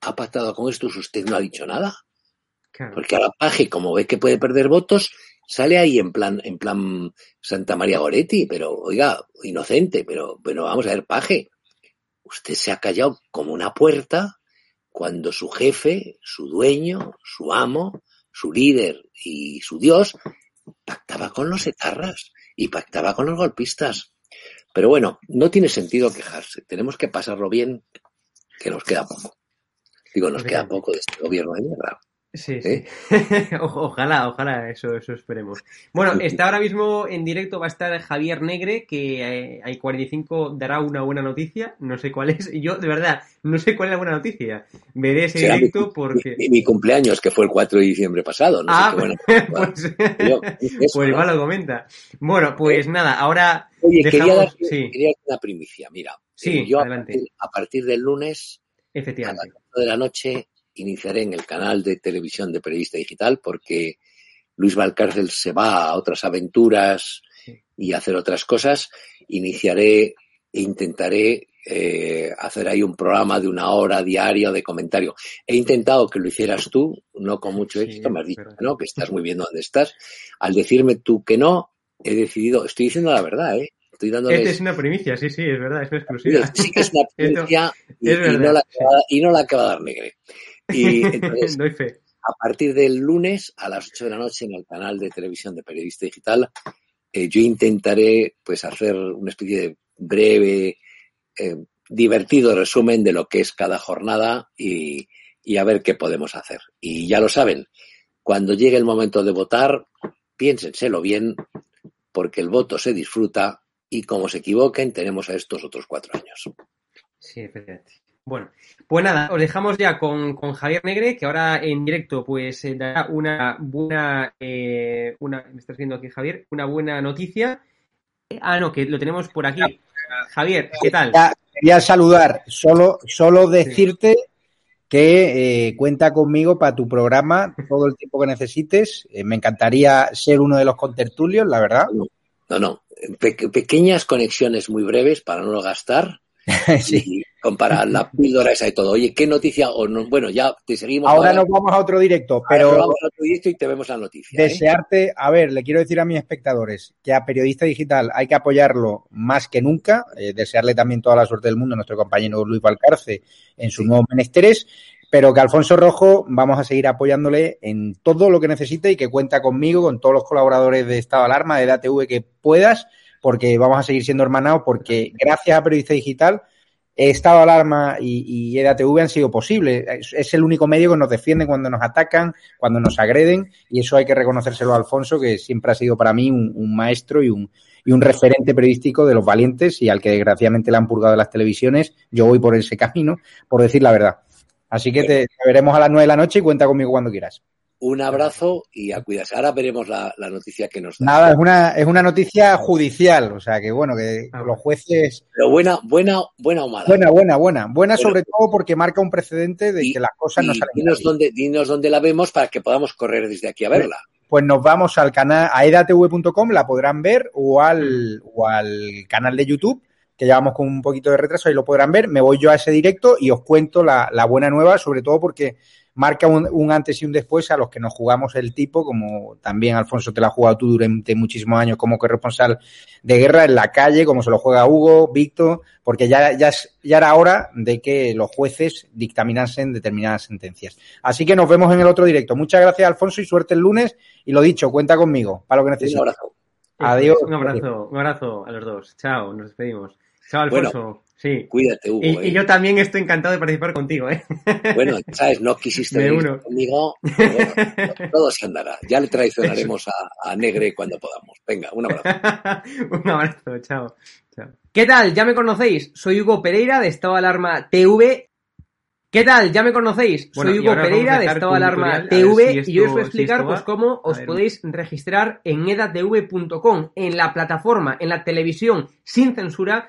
ha pactado con estos usted no ha dicho nada? Claro. Porque ahora Paje, como ve que puede perder votos, sale ahí en plan, en plan Santa María Goretti, pero oiga, inocente, pero, pero vamos a ver, Paje, usted se ha callado como una puerta cuando su jefe, su dueño, su amo, su líder y su Dios pactaba con los etarras y pactaba con los golpistas. Pero bueno, no tiene sentido quejarse. Tenemos que pasarlo bien, que nos queda poco. Digo, nos queda poco de este gobierno de mierda. Sí, sí. ¿Eh? O- ojalá, ojalá, eso, eso esperemos. Bueno, está ahora mismo en directo, va a estar Javier Negre, que eh, hay 45 dará una buena noticia, no sé cuál es, yo de verdad no sé cuál es la buena noticia. Veré ese Será mi, directo porque... mi- mi cumpleaños, que fue el 4 de diciembre pasado. No Ah, sé qué buena- pues, Yo, eso, pues ¿no? igual lo comenta. Bueno, pues nada, ahora Oye, quería dar, Sí, quería dar una primicia. Mira, Sí, yo a partir, a partir del lunes a las efectivamente. 8 de la noche iniciaré en el canal de televisión de Periodista Digital porque Luis Valcárcel se va a otras aventuras Sí. y a hacer otras cosas. Iniciaré e intentaré eh, hacer ahí un programa de una hora diario de comentario. He intentado que lo hicieras tú, no con mucho Sí, éxito, me has dicho pero- que no, que estás muy bien donde estás. Al decirme tú que no, he decidido, estoy diciendo la verdad, ¿eh? Estoy dándoles... Esta es una primicia, sí, sí, es verdad, es una exclusiva. sí que es una primicia y, es y verdad, no la que sí. va, a dar- y no la a dar Negre. Y entonces, Doy fe. a partir del lunes a las 8 de la noche en el canal de televisión de Periodista Digital, eh, yo intentaré pues hacer una especie de breve, eh, divertido resumen de lo que es cada jornada y, y a ver qué podemos hacer. Y ya lo saben, cuando llegue el momento de votar, piénsenselo bien, porque el voto se disfruta y como se equivoquen, tenemos a estos otros cuatro años. Sí, efectivamente. Bueno, pues nada, os dejamos ya con, Javier Negre, que ahora en directo pues eh, dará una buena, eh, una, me estás viendo aquí Javier, una buena noticia. Ah, no, que lo tenemos por aquí. Javier, ¿qué tal? Quería, saludar, solo, solo decirte que eh, cuenta conmigo para tu programa todo el tiempo que necesites. me encantaría ser uno de los contertulios, la verdad. No, no, pequeñas conexiones muy breves para no gastar. sí comparar la píldora esa y todo. Oye, ¿qué noticia? O no, bueno, ya te seguimos. Ahora, nos vamos a otro directo, pero. vamos a otro directo y te vemos la noticia. ¿eh? Desearte, a ver, le quiero decir a mis espectadores que a Periodista Digital hay que apoyarlo más que nunca. Eh, desearle también toda la suerte del mundo a nuestro compañero Luis Valcarce en sus nuevos menesteres. Pero que Alfonso Rojo vamos a seguir apoyándole en todo lo que necesite y que cuenta conmigo, con todos los colaboradores de Estado Alarma, de DATV que puedas, porque vamos a seguir siendo hermanados, porque gracias a Periodista Digital Estado Alarma y, y EDATV han sido posibles. Es, el único medio que nos defiende cuando nos atacan, cuando nos agreden, y eso hay que reconocérselo a Alfonso, que siempre ha sido para mí un, maestro y un, y un referente periodístico de los valientes y al que desgraciadamente le han purgado las televisiones. Yo voy por ese camino, por decir la verdad. Así que te, te veremos a las nueve de la noche y cuenta conmigo cuando quieras. Un abrazo y a cuidarse. Ahora veremos la, noticia que nos da. Nada, es una, es una noticia judicial, o sea que bueno, que ah. los jueces. Pero buena, buena, buena o mala. Buena, buena, buena. Buena sobre todo porque marca un precedente de que las cosas no salen. Dinos dónde, dinos dónde la vemos para que podamos correr desde aquí a verla. Pues nos vamos al canal, a edatv.com, la podrán ver, o al, o al canal de YouTube que llevamos con un poquito de retraso, ahí lo podrán ver. Me voy yo a ese directo y os cuento la, la buena nueva, sobre todo porque marca un, antes y un después a los que nos jugamos el tipo, como también Alfonso te lo ha jugado tú durante muchísimos años como corresponsal de guerra en la calle, como se lo juega Hugo, Víctor, porque ya, ya, ya era hora de que los jueces dictaminasen determinadas sentencias. Así que nos vemos en el otro directo. Muchas gracias, Alfonso, y suerte el lunes. Y lo dicho, cuenta conmigo para lo que necesites. Un abrazo. Adiós. Un abrazo, un abrazo a los dos. Chao, nos despedimos. Chao, Alfonso. Sí. Cuídate, Hugo. Y, ¿eh? yo también estoy encantado de participar contigo, ¿eh? Bueno, sabes, no quisiste venir conmigo. todo se andará. Ya le traicionaremos a, Negre cuando podamos. Venga, un abrazo. un abrazo, chao. chao. ¿Qué tal? ¿Ya me conocéis? Soy Hugo Pereira de Estado Alarma TV. ¿Qué tal? ¿Ya me conocéis? Soy Hugo Pereira de Estado Alarma TV y yo os voy a explicar pues cómo os podéis registrar en edatv.com, en la plataforma, en la televisión sin censura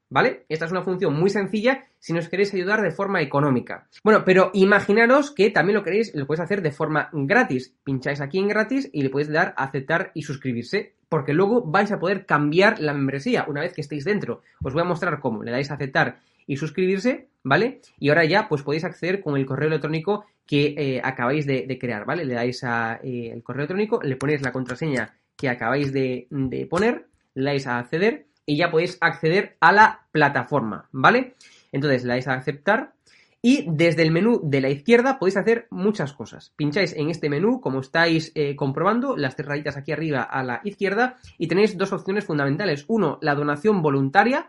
¿Vale? Esta es una función muy sencilla si nos queréis ayudar de forma económica. Bueno, pero imaginaros que también lo queréis, lo podéis hacer de forma gratis. Pincháis aquí en gratis y le podéis dar a aceptar y suscribirse, porque luego vais a poder cambiar la membresía una vez que estéis dentro. Os voy a mostrar cómo. Le dais a aceptar y suscribirse, ¿vale? Y ahora ya pues podéis acceder con el correo electrónico que eh, acabáis de, crear, ¿vale? Le dais eh, el correo electrónico, le ponéis la contraseña que acabáis de, de poner, le dais a acceder y ya podéis acceder a la plataforma, ¿vale? Entonces le dais a aceptar y desde el menú de la izquierda podéis hacer muchas cosas. Pincháis en este menú, como estáis eh, comprobando, las tres rayitas aquí arriba a la izquierda y tenéis dos opciones fundamentales. Uno, la donación voluntaria.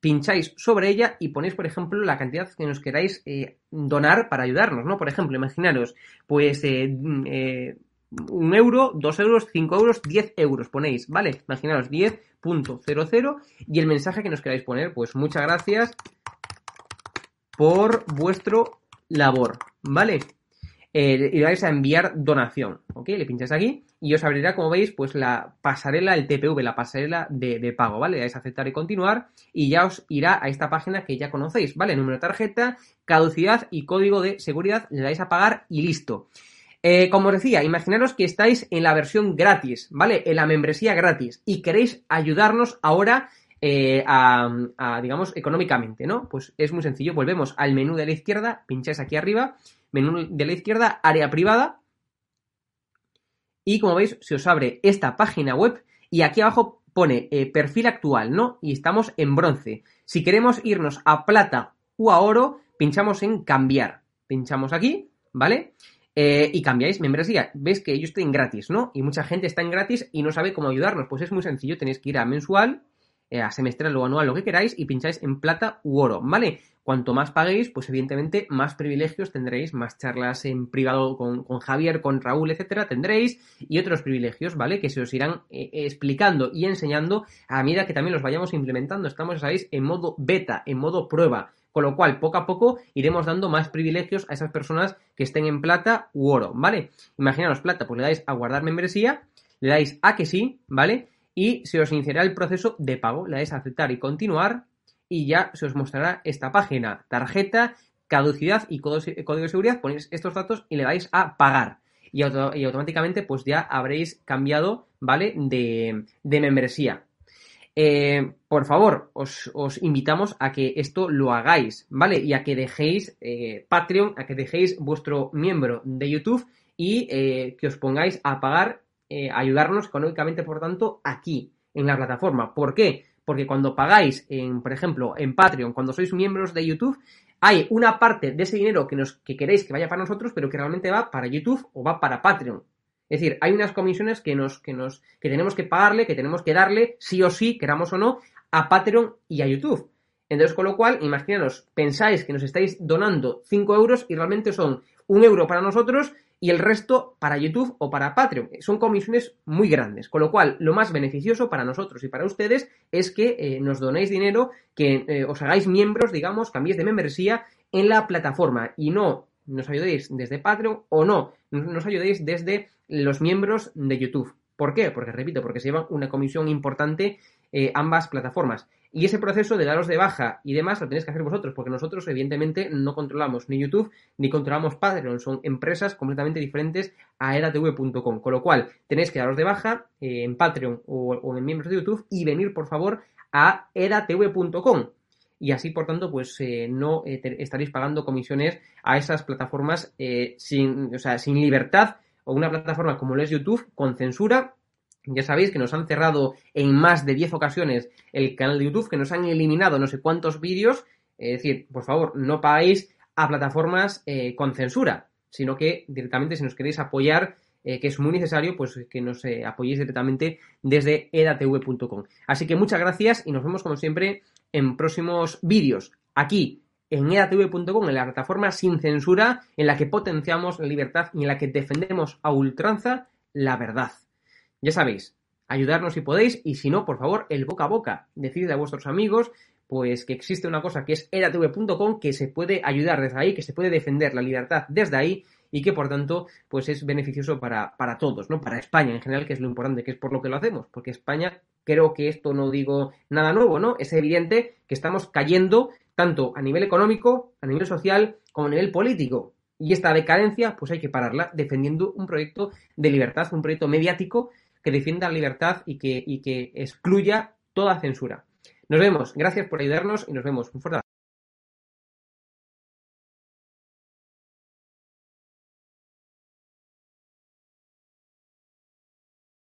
Pincháis sobre ella y ponéis, por ejemplo, la cantidad que nos queráis eh, donar para ayudarnos, ¿no? Por ejemplo, imaginaros, pues eh, mm, un euro, dos euros, cinco euros, diez euros ponéis, ¿vale? Imaginaros 10.00 y el mensaje que nos queráis poner, pues muchas gracias por vuestro labor, ¿vale? Eh, y vais a enviar donación, ¿ok? Le pincháis aquí y os abrirá, como veis, pues la pasarela, el TPV, la pasarela de, pago, ¿vale? Le dais a aceptar y continuar y ya os irá a esta página que ya conocéis, ¿vale? Número de tarjeta, caducidad y código de seguridad, le dais a pagar y listo. Eh, como os decía, imaginaros que estáis en la versión gratis, ¿vale? En la membresía gratis y queréis ayudarnos ahora eh, a, digamos, económicamente, ¿no? Pues es muy sencillo, volvemos al menú de la izquierda, pincháis aquí arriba, menú de la izquierda, área privada, y como veis, se os abre esta página web y aquí abajo pone eh, perfil actual, ¿no? Y estamos en bronce. Si queremos irnos a plata o a oro, pinchamos en cambiar. Pinchamos aquí, ¿vale? Eh, y cambiáis membresía. Ves que estoy en gratis, ¿no? Y mucha gente está en gratis y no sabe cómo ayudarnos. Pues es muy sencillo, tenéis que ir a mensual, eh, a semestral o anual, lo que queráis, y pincháis en plata u oro, ¿vale? Cuanto más paguéis, pues evidentemente más privilegios tendréis, más charlas en privado con, Javier, con Raúl, etcétera, tendréis, y otros privilegios, ¿vale? Que se os irán eh, explicando y enseñando a medida que también los vayamos implementando. Estamos, sabéis, en modo beta, en modo prueba. Con lo cual, poco a poco iremos dando más privilegios a esas personas que estén en plata u oro, ¿vale? Imaginaros plata, pues le dais a guardar membresía, le dais a que sí, ¿vale? Y se os iniciará el proceso de pago, le dais a aceptar y continuar y ya se os mostrará esta página, tarjeta, caducidad y código de seguridad, ponéis estos datos y le dais a pagar. Y, automáticamente pues ya habréis cambiado, ¿vale? De, de membresía. Eh, por favor, os, invitamos a que esto lo hagáis, ¿vale? Y a que dejéis eh, Patreon, a que dejéis vuestro miembro de YouTube y eh, que os pongáis a pagar, ayudarnos económicamente, por tanto, aquí, en la plataforma. ¿Por qué? Porque cuando pagáis, en, por ejemplo, en Patreon, cuando sois miembros de YouTube, hay una parte de ese dinero que, nos, que queréis que vaya para nosotros, pero que realmente va para YouTube o va para Patreon. Es decir, hay unas comisiones que nos, que nos, que tenemos que pagarle, que tenemos que darle, sí o sí, queramos o no, a Patreon y a YouTube. Entonces, con lo cual, imaginaros, pensáis que nos estáis donando 5 euros y realmente son un euro para nosotros y el resto para YouTube o para Patreon. Son comisiones muy grandes, con lo cual lo más beneficioso para nosotros y para ustedes es que eh, nos donéis dinero, que eh, os hagáis miembros, digamos, cambiéis de membresía en la plataforma y no nos ayudéis desde Patreon o no, nos ayudéis desde los miembros de YouTube. ¿Por qué? Porque, repito, porque se llevan una comisión importante eh, ambas plataformas. Y ese proceso de daros de baja y demás lo tenéis que hacer vosotros, porque nosotros, evidentemente, no controlamos ni YouTube ni controlamos Patreon. Son empresas completamente diferentes a edatv.com. Con lo cual, tenéis que daros de baja eh, en Patreon o, en miembros de YouTube y venir, por favor, a edatv.com y así, por tanto, pues eh, no estaréis pagando comisiones a esas plataformas sin, o sea, sin libertad o una plataforma como es YouTube con censura. Ya sabéis que nos han cerrado en más de 10 ocasiones el canal de YouTube, que nos han eliminado no sé cuántos vídeos. Es decir, por favor, no pagáis a plataformas eh, con censura, sino que directamente si nos queréis apoyar, eh, que es muy necesario, pues que nos eh, apoyéis directamente desde edatv.com. Así que muchas gracias y nos vemos como siempre en próximos vídeos aquí en edatv.com, en la plataforma sin censura, en la que potenciamos la libertad y en la que defendemos a ultranza la verdad. Ya sabéis, ayudarnos si podéis y si no, por favor, el boca a boca. Decidle a vuestros amigos pues que existe una cosa que es edatv.com que se puede ayudar desde ahí, que se puede defender la libertad desde ahí y que por tanto pues es beneficioso para, para todos, ¿no? Para España en general, que es lo importante, que es por lo que lo hacemos, porque España, creo que esto no digo nada nuevo, ¿no? Es evidente que estamos cayendo tanto a nivel económico, a nivel social, como a nivel político. Y esta decadencia, pues hay que pararla defendiendo un proyecto de libertad, un proyecto mediático que defienda la libertad y que, y que excluya toda censura. Nos vemos, gracias por ayudarnos y nos vemos. Un fuerte